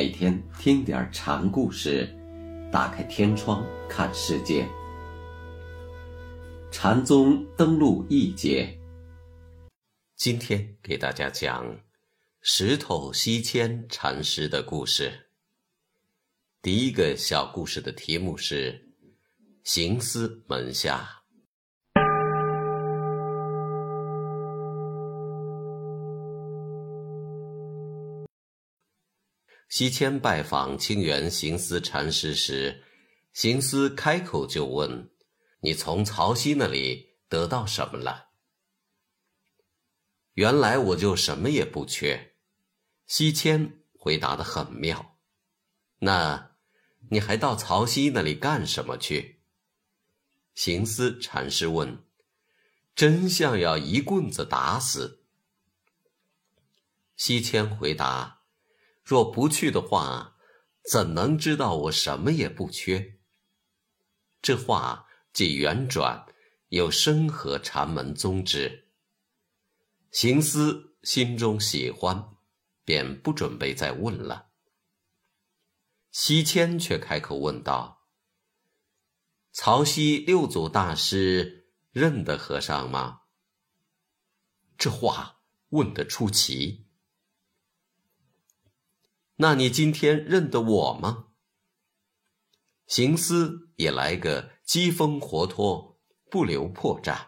每天听点禅故事，打开天窗看世界。禅宗登陆一节，今天给大家讲石头西迁禅师的故事。第一个小故事的题目是“行思门下”。西迁拜访清源行思禅师时，行思开口就问：“你从曹溪那里得到什么了？”原来我就什么也不缺。西迁回答的很妙。那，你还到曹溪那里干什么去？行思禅师问，真像要一棍子打死。西迁回答。若不去的话，怎能知道我什么也不缺？这话既圆转，又深合禅门宗旨。行思心中喜欢，便不准备再问了。西迁却开口问道：“曹溪六祖大师认得和尚吗？”这话问得出奇。那你今天认得我吗？行思也来个机锋活脱，不留破绽。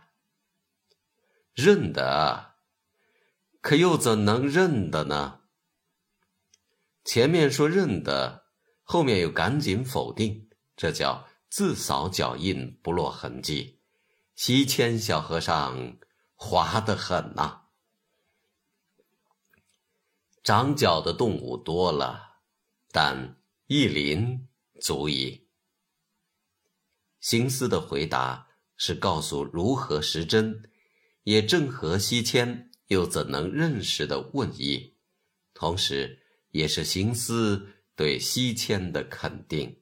认得，可又怎能认得呢？前面说认得，后面又赶紧否定，这叫自扫脚印，不落痕迹。西迁小和尚滑得很呐。长角的动物多了，但一鳞足矣。行思的回答是告诉如何识真，也正合西迁又怎能认识的问意，同时也是行思对西迁的肯定。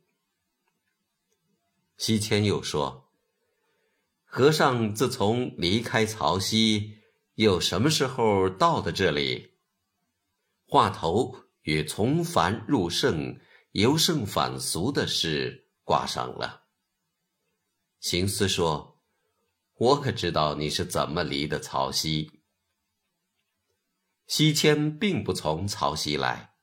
西迁又说：“和尚自从离开曹溪，又什么时候到的这里？”话头与从凡入圣、由圣返俗的事挂上了。行思说：“我可知道你是怎么离的曹溪。西迁并不从曹溪来。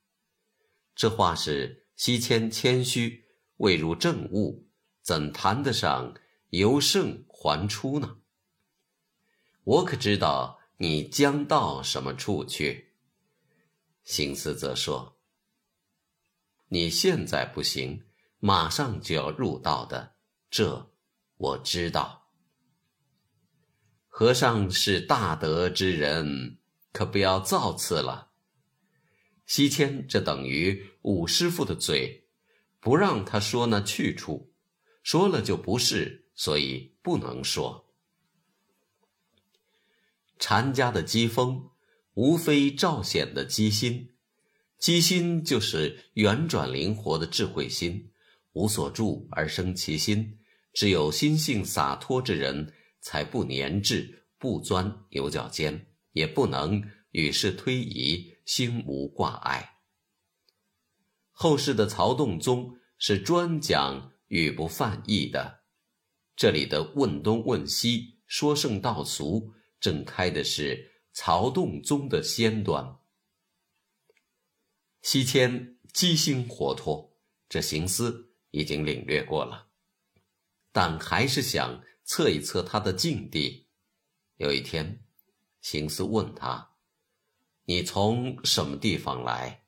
这话是西迁谦虚，未入正悟，怎谈得上由圣还出呢？我可知道你将到什么处去。”行思则说：“你现在不行，马上就要入道的，这我知道。和尚是大德之人，可不要造次了。西迁这等于捂师傅的嘴，不让他说那去处，说了就不是，所以不能说。禅家的机锋。”无非赵显的机心，机心就是圆转灵活的智慧心，无所住而生其心。只有心性洒脱之人，才不粘滞，不钻牛角尖，也不能与世推移，心无挂碍。后世的曹洞宗是专讲语不犯意的，这里的问东问西，说圣道俗，正开的是。曹洞宗的先端，西迁机心活脱，这行思已经领略过了，但还是想测一测他的境地。有一天，行思问他：“你从什么地方来？”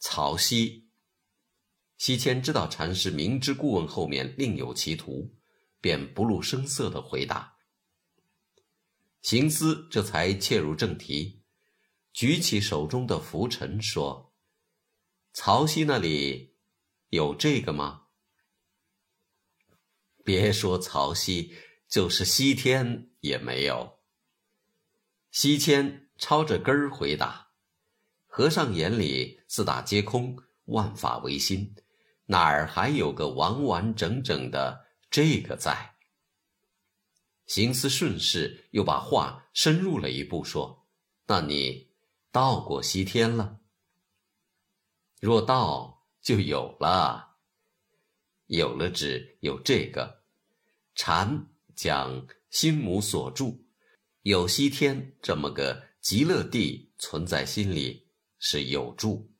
曹溪。西迁知道禅师明知故问后面另有企图，便不露声色的回答。行思这才切入正题，举起手中的拂尘说：“曹溪那里有这个吗？”别说曹溪，就是西天也没有。西迁抄着根儿回答：“和尚眼里四大皆空，万法唯心，哪儿还有个完完整整的这个在？”行思顺势又把话深入了一步，说：“那你到过西天了？”若到，就有了。有了指有这个，禅讲心母所住，有西天这么个极乐地存在心里，是有住。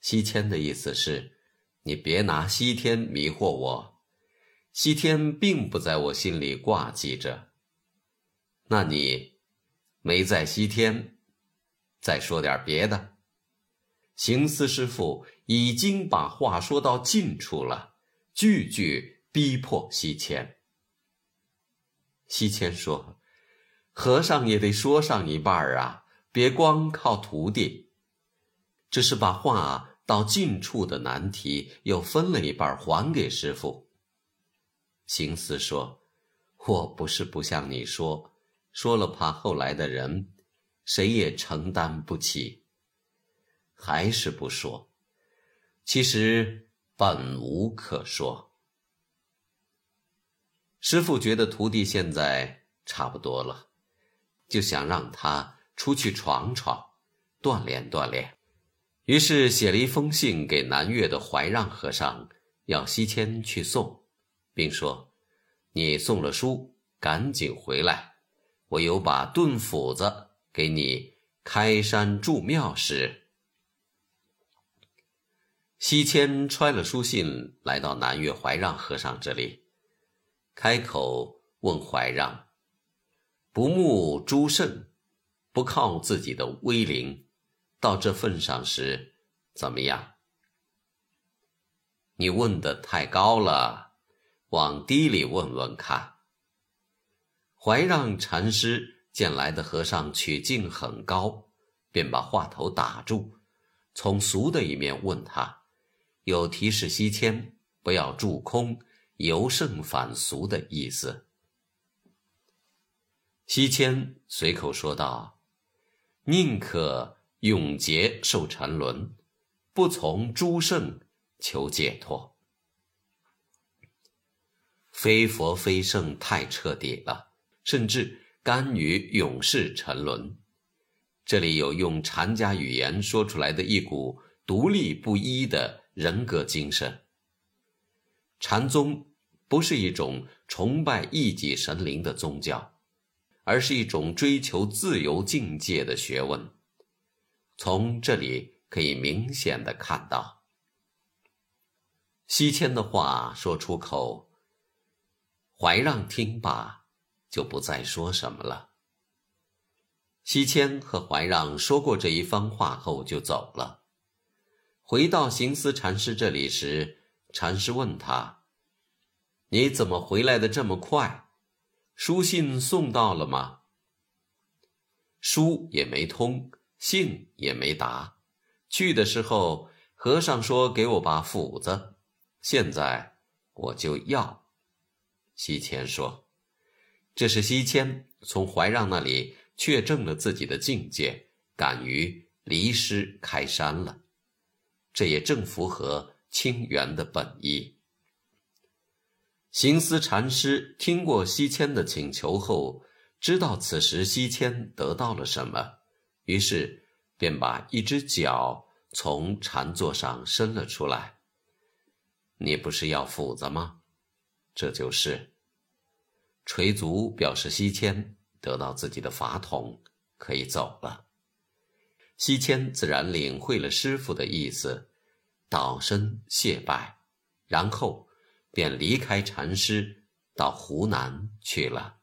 西天的意思是，你别拿西天迷惑我，西天并不在我心里挂记着。那你没在西天，再说点别的。行思师傅已经把话说到尽处了。句句逼迫西迁。西迁说：“和尚也得说上一半啊，别光靠徒弟。”只是把话到近处的难题又分了一半还给师傅。行思说：“我不是不向你说，说了怕后来的人，谁也承担不起。还是不说。其实。”本无可说。师傅觉得徒弟现在差不多了，就想让他出去闯闯，锻炼锻炼。于是写了一封信给南岳的怀让和尚，要西迁去送，并说：“你送了书，赶紧回来，我有把钝斧子给你开山筑庙时。”西迁揣了书信，来到南岳怀让和尚这里，开口问怀让：“不慕诸圣，不靠自己的威灵，到这份上时，怎么样？”你问的太高了，往低里问问看。怀让禅师见来的和尚取径很高，便把话头打住，从俗的一面问他。有提示西迁，不要住空，由盛反俗的意思。西迁随口说道：“宁可永劫受沉沦，不从诸圣求解脱。非佛非圣太彻底了，甚至甘于永世沉沦。这里有用禅家语言说出来的一股独立不一的。”人格精神。禅宗不是一种崇拜异己神灵的宗教，而是一种追求自由境界的学问。从这里可以明显的看到，西迁的话说出口，怀让听罢就不再说什么了。西迁和怀让说过这一番话后就走了。回到行思禅师这里时，禅师问他：“你怎么回来的这么快？书信送到了吗？”书也没通，信也没答。去的时候，和尚说给我把斧子，现在我就要。西迁说：“这是西迁从怀让那里确证了自己的境界，敢于离师开山了。”这也正符合清源的本意。行思禅师听过西迁的请求后，知道此时西迁得到了什么，于是便把一只脚从禅座上伸了出来。你不是要斧子吗？这就是垂足表示西迁得到自己的法统，可以走了。西迁自然领会了师傅的意思。倒身谢拜，然后便离开禅师，到湖南去了。